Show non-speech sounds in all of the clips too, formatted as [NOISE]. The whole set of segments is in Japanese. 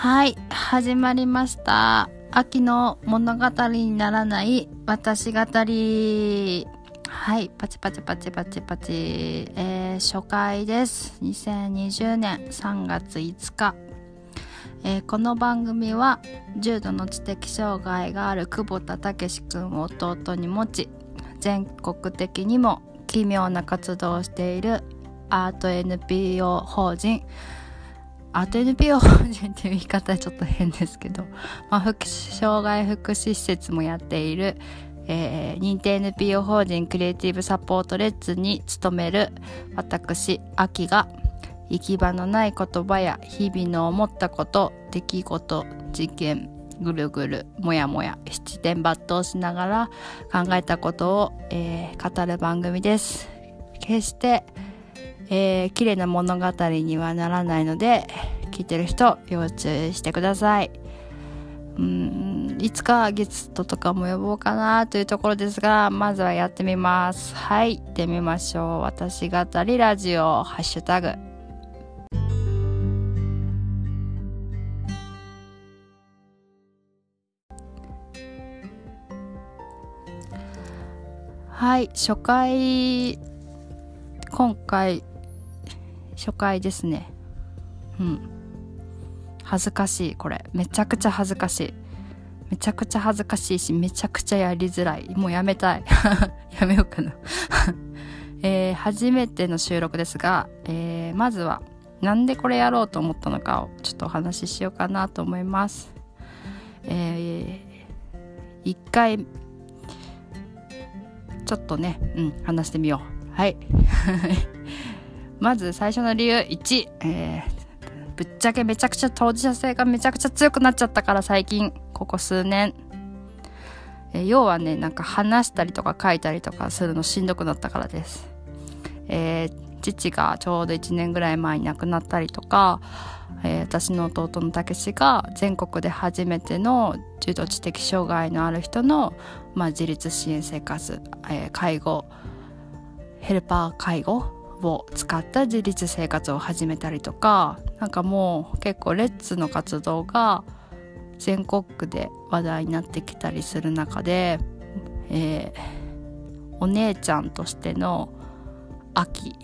はい、始まりました。秋の物語にならない私語り。はい、パチパチパチパチパチ。えー初回です。2020年3月5日。えーこの番組は重度の知的障害がある久保田武史くんを弟に持ち全国的にも奇妙な活動をしているアート NPO 法人アート NPO 法人っていう言い方はちょっと変ですけど、[LAUGHS] まあ、福祉障害福祉施設もやっている、えー認定 NPO 法人クリエイティブサポートレッツに勤める私秋が行き場のない言葉や日々の思ったこと出来事事件ぐるぐるもやもや七点抜刀しながら考えたことを、えー語る番組です。決して、えー綺麗な物語にはならないので聞いてる人要注意してください。うんいつかゲストとかも呼ぼうかなというところですがまずはやってみます。はい行ってみましょう。私語りラジオハッシュタグ。はい初回今回初回ですね。うん。恥ずかしいこれ。めちゃくちゃ恥ずかしい。めちゃくちゃ恥ずかしいしめちゃくちゃやりづらい。もうやめたい。[LAUGHS] やめようかな。[LAUGHS] えー初めての収録ですが、えーまずはなんでこれやろうと思ったのかをちょっとお話ししようかなと思います。えー一回ちょっとね、うん、話してみよう。はい。[LAUGHS] まず最初の理由1、えーぶっちゃけめちゃくちゃ当事者性がめちゃくちゃ強くなっちゃったから最近、ここ数年。えー要はね、なんか話したりとか書いたりとかするのしんどくなったからです。えー父がちょうど1年ぐらい前に亡くなったりとか、えー私の弟のたけしが全国で初めての重度知的障害のある人の、まあ、自立支援生活、えー介護ヘルパー介護を使った自立生活を始めたりとかなんかもう結構レッツの活動が全国区で話題になってきたりする中で、えーお姉ちゃんとしての秋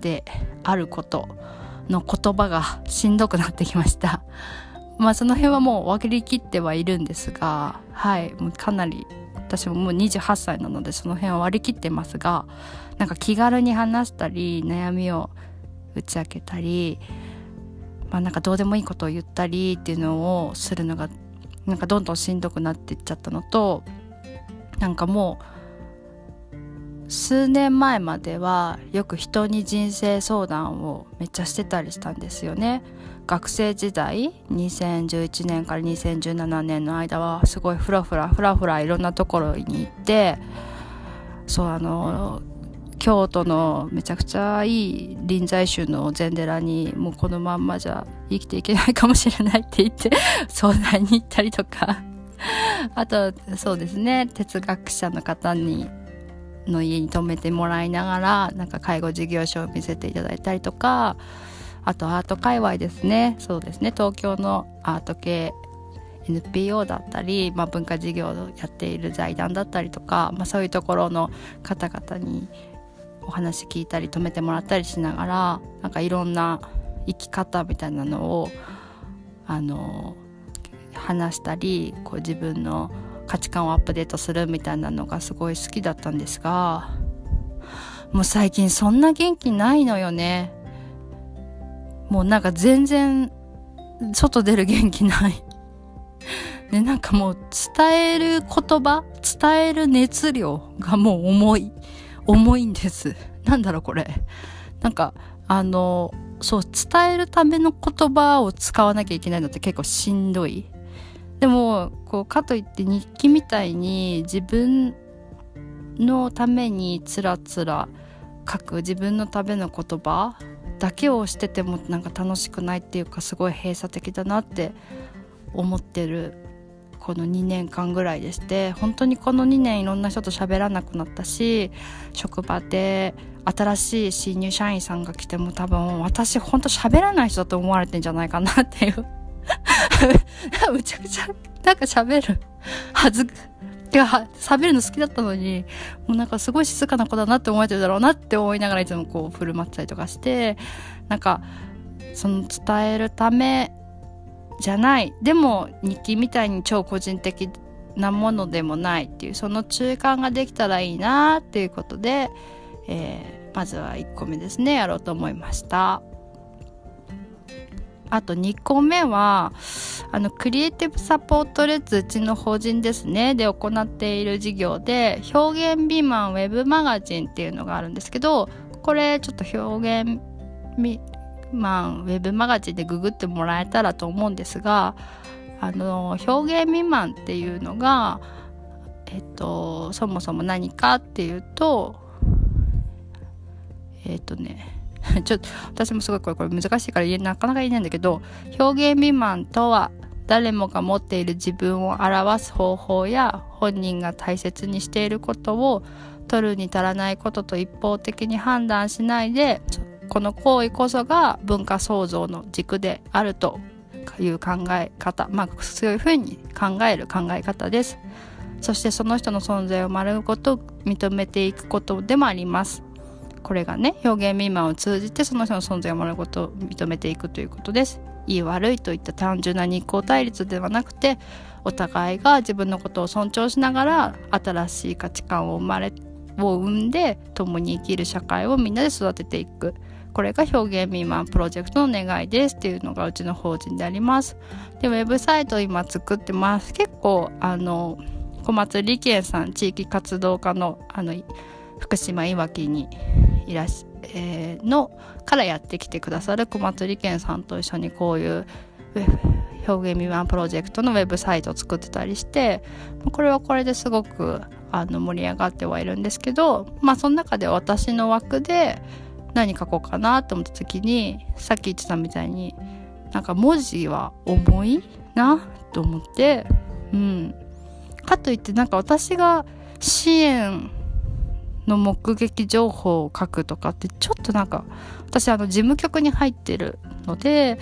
であることの言葉がしんどくなってきました。[LAUGHS] まあその辺はもう分かりきってはいるんですが、はい、もうかなり私ももう28歳なのでその辺は割り切ってますが、なんか気軽に話したり悩みを打ち明けたり、まあなんかどうでもいいことを言ったりっていうのをするのがなんかどんどんしんどくなっていっちゃったのと、なんかもう数年前まではよく人に人生相談をめっちゃしてたりしたんですよね。学生時代2011年から2017年の間はすごいフラフラフラフラいろんなところに行ってそうあの京都のめちゃくちゃいい臨済宗の禅寺にもうこのまんまじゃ生きていけないかもしれないって言って [LAUGHS] 相談に行ったりとか。あとそうですね哲学者の方にの家に泊めてもらいながらなんか介護事業所を見せていただいたりとかあとアート界隈ですね。そうですね。東京のアート系 NPO だったり、まあ、文化事業をやっている財団だったりとか、まあ、そういうところの方々にお話聞いたり泊めてもらったりしながらなんかいろんな生き方みたいなのをあの話したりこう自分の価値観をアップデートするみたいなのがすごい好きだったんですがもう最近そんな元気ないのよね。もうなんか全然外出る元気ない。で [LAUGHS] なんかもう伝える言葉伝える熱量がもう重い重いんです。なんだろうこれ。なんかあのそう伝えるための言葉を使わなきゃいけないのって結構しんどい。でもこうかといって日記みたいに自分のためにつらつら書く自分のための言葉だけをしててもなんか楽しくないっていうかすごい閉鎖的だなって思ってるこの2年間ぐらいでして本当にこの2年いろんな人と喋らなくなったし職場で新しい新入社員さんが来ても多分私本当喋らない人だと思われてんじゃないかなっていう。[LAUGHS] むちゃくちゃなんか喋るはず。いや喋るの好きだったのにもうなんかすごい静かな子だなって思われてるだろうなって思いながらいつもこう振る舞ったりとかしてなんかその伝えるためじゃない。でも日記みたいに超個人的なものでもないっていうその中間ができたらいいなっていうことで、えー、まずは1個目ですね。やろうと思いました。あと2個目はあのクリエイティブサポートレッツうちの法人ですね。で行っている事業で表現美満ウェブマガジンっていうのがあるんですけどこれちょっと表現マンウェブマガジンでググってもらえたらと思うんですがあの表現未満っていうのが、えっと、そもそも何かっていうとえっとね [LAUGHS] ちょっと私もすごいこれこれ難しいから言えなかなか言えないんだけど表現未満とは誰もが持っている自分を表す方法や本人が大切にしていることを取るに足らないことと一方的に判断しないでこの行為こそが文化創造の軸であるという考え方まあそういうふうに考える考え方です。そしてその人の存在を丸ごと認めていくことでもあります。これがね表現未満を通じてその人の存在を丸ごと認めていくということですいい悪いといった単純な日光対立ではなくてお互いが自分のことを尊重しながら新しい価値観を生まれを生んで共に生きる社会をみんなで育てていくこれが表現未満プロジェクトの願いですっていうのがうちの法人であります。で、ウェブサイト今作ってます。結構、あの、小松理恵さん、地域活動家の、あの、福島いわきにいらしえー、のからやってきてくださる小松理恵さんと一緒にこういう表現未満プロジェクトのウェブサイトを作ってたりしてこれはこれですごくあの盛り上がってはいるんですけどまあその中で私の枠で何書こうかなと思った時にさっき言ってたみたいになんか文字は重いなと思ってうん。かといってなんか私が支援の目撃情報を書くとかってちょっとなんか私あの事務局に入ってるので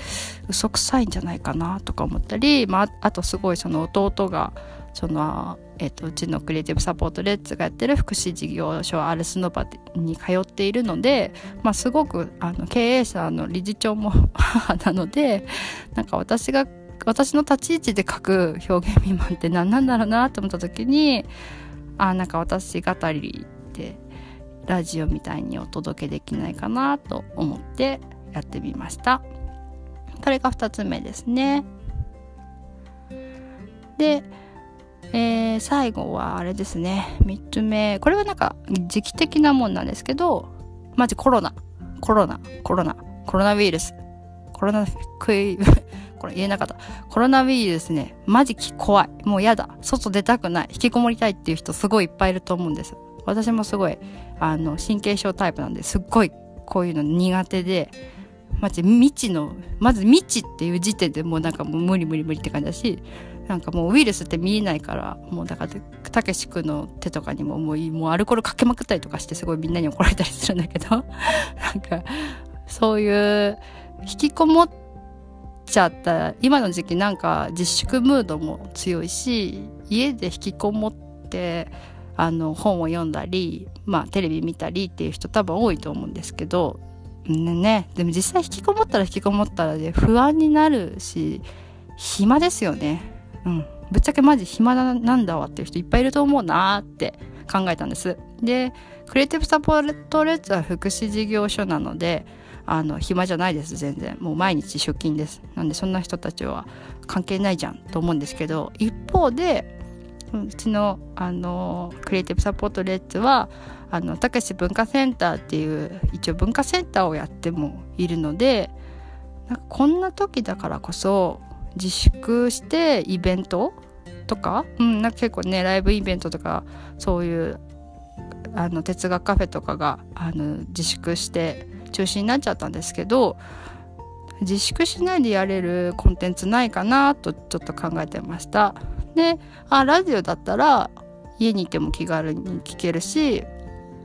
嘘くさいんじゃないかなとか思ったり、まあ、あとすごいその弟がその、えーと、うちのクリエイティブサポートレッツがやってる福祉事業所アルスノバに通っているので、まあ、すごくあの経営者の理事長も母 [LAUGHS] なのでなんか私が私の立ち位置で書く表現未満って何なんだろうなと思った時にあなんか私語りでラジオみたいにお届けできないかなと思ってやってみました。これが2つ目ですね。でえー、最後はあれですね。3つ目。これはなんか時期的なもんなんですけどマジコロナ。コロナ。コロナ。コロナウイルス。コロナクイ [LAUGHS] これ言えなかった。コロナウイルスねマジ怖い。もうやだ。外出たくない。引きこもりたいっていう人すごいいっぱいいると思うんです。私もすごいあの神経症タイプなんですっごいこういうの苦手でマジ未知のまず未知っていう時点でもうなんかもう無理無理無理って感じだしなんかもうウイルスって見えないからもうだからたけし君の手とかにももうもうアルコールかけまくったりとかしてすごいみんなに怒られたりするんだけど [LAUGHS] なんかそういう引きこもっちゃった今の時期なんか自粛ムードも強いし家で引きこもってあの本を読んだり、まあ、テレビ見たりっていう人多分多いと思うんですけどねでも実際引きこもったら引きこもったらで不安になるし暇ですよね。うん、ぶっちゃけマジ暇なんだわっていう人いっぱいいると思うなって考えたんです。でクリエイティブサポートレッツは福祉事業所なのであの暇じゃないです全然。もう毎日出勤です。なんでそんな人たちは関係ないじゃんと思うんですけど一方でうちのあのクリエイティブサポートレッツはあのたけし文化センターっていう一応文化センターをやってもいるのでなんかこんな時だからこそ自粛してイベントとか,、うん、なんか結構ねライブイベントとかそういうあの哲学カフェとかがあの自粛して中止になっちゃったんですけど自粛しないでやれるコンテンツないかなとちょっと考えてました。であラジオだったら家にいても気軽に聞けるし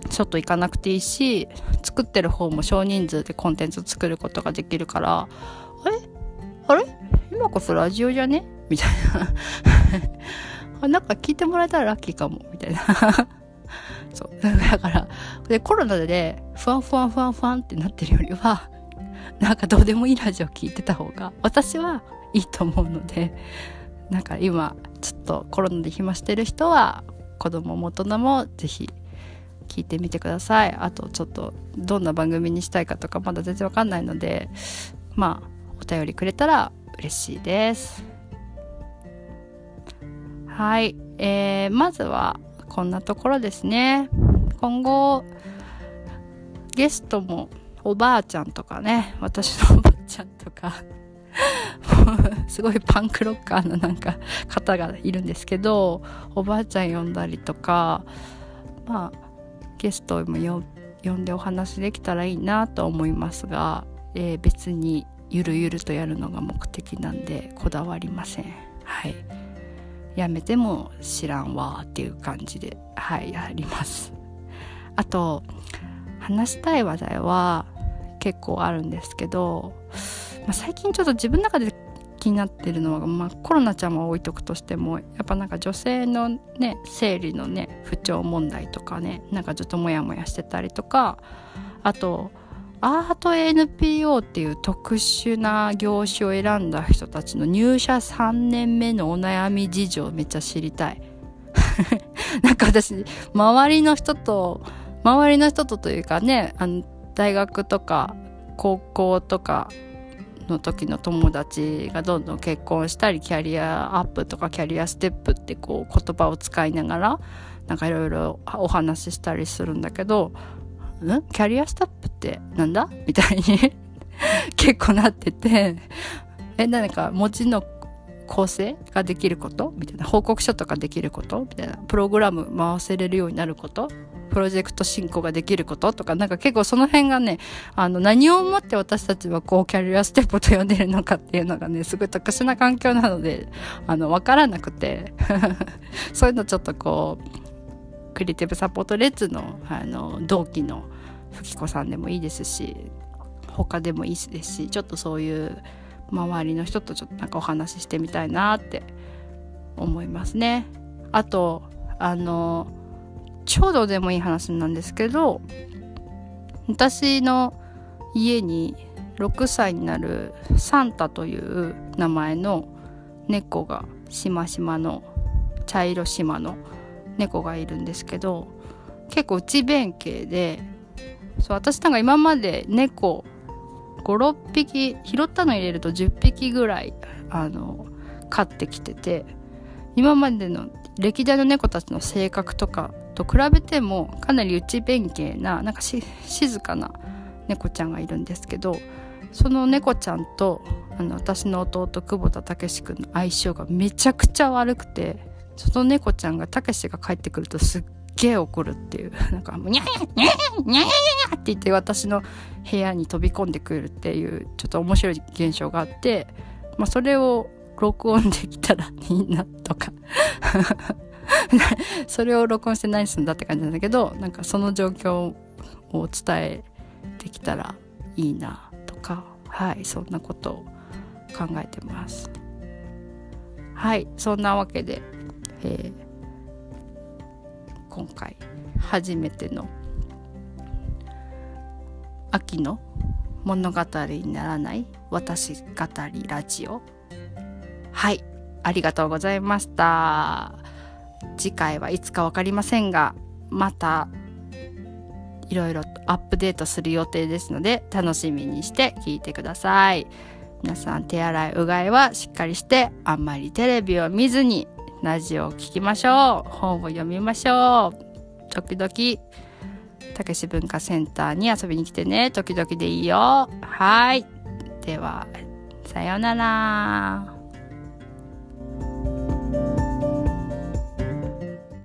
外行かなくていいし作ってる方も少人数でコンテンツを作ることができるからあれあれ？今こそラジオじゃね？みたいな。[LAUGHS] なんか聞いてもらえたらラッキーかも。みたいな。[LAUGHS] そう。だからでコロナでふわんふわんふわんふわんってなってるよりはなんかどうでもいいラジオ聞いてた方が私はいいと思うのでなんか今ちょっとコロナで暇してる人は子供も大人もぜひ聞いてみてください。あとちょっとどんな番組にしたいかとかまだ全然わかんないのでまあお便りくれたら嬉しいです。はい、えー、まずはこんなところですね。今後ゲストもおばあちゃんとかね私のおばあちゃんとか [LAUGHS] すごいパンクロッカーのなんか方がいるんですけどおばあちゃん呼んだりとかまあゲストも呼んでお話できたらいいなと思いますが、えー、別にゆるゆるとやるのが目的なんでこだわりません。はい。やめても知らんわっていう感じではいやります。あと話したい話題は結構あるんですけど、まあ、最近ちょっと自分の中で気になってるのは、まあ、コロナちゃんは置いとくとしてもやっぱなんか女性のね生理のね不調問題とかねなんかちょっとモヤモヤしてたりとかあとアート NPO っていう特殊な業種を選んだ人たちの入社3年目のお悩み事情めっちゃ知りたい。[LAUGHS] なんか私周りの人と周りの人とというかねあの大学とか高校とかの時の友達がどんどん結婚したりキャリアアップとかキャリアステップってこう言葉を使いながらなんかいろいろお話ししたりするんだけど「んキャリアステップってなんだ?」みたいに [LAUGHS] 結構なっててえ？何か文字の構成ができること？みたいな報告書とかできること？みたいなプログラム回せれるようになること？プロジェクト進行ができることとか、なんか結構その辺がね、あの、何をもって私たちはこう、キャリアステップと呼んでるのかっていうのがね、[LAUGHS] すごい特殊な環境なので、あの、わからなくて、[LAUGHS] そういうのちょっとこう、クリエイティブサポートレッツの、あの、同期の吹子さんでもいいですし、他でもいいですし、ちょっとそういう周りの人とちょっとなんかお話ししてみたいなって思いますね。あと、あの、ちょうでもいい話なんですけど私の家に6歳になるサンタという名前の猫がしましまの茶色しまの猫がいるんですけど結構内弁慶でそう私なんか今まで猫56匹拾ったの入れると10匹ぐらいあの飼ってきてて今までの歴代の猫たちの性格とかと比べてもかなり内弁慶ななんか静かな猫ちゃんがいるんですけどその猫ちゃんとあの私の弟久保田武史君の相性がめちゃくちゃ悪くてその猫ちゃんが武史が帰ってくるとすっげえ怒るっていう [LAUGHS] なんか「ニャーニャーニャーニャーって言って私の部屋に飛び込んでくるっていうちょっと面白い現象があって、まあ、それを録音できたらいいなとか。[LAUGHS] [LAUGHS] それを録音して何するんだって感じなんだけどなんかその状況を伝えてきたらいいなとかはいそんなことを考えてます。はいそんなわけで、えー、今回初めての秋の物語にならない私語りラジオ。はいありがとうございました。次回はいつか分かりませんがまたいろいろアップデートする予定ですので楽しみにして聞いてください。皆さん手洗いうがいはしっかりしてあんまりテレビを見ずにラジオを聴きましょう。本を読みましょう。時々たけし文化センターに遊びに来てね。時々でいいよ。はい。ではさようなら。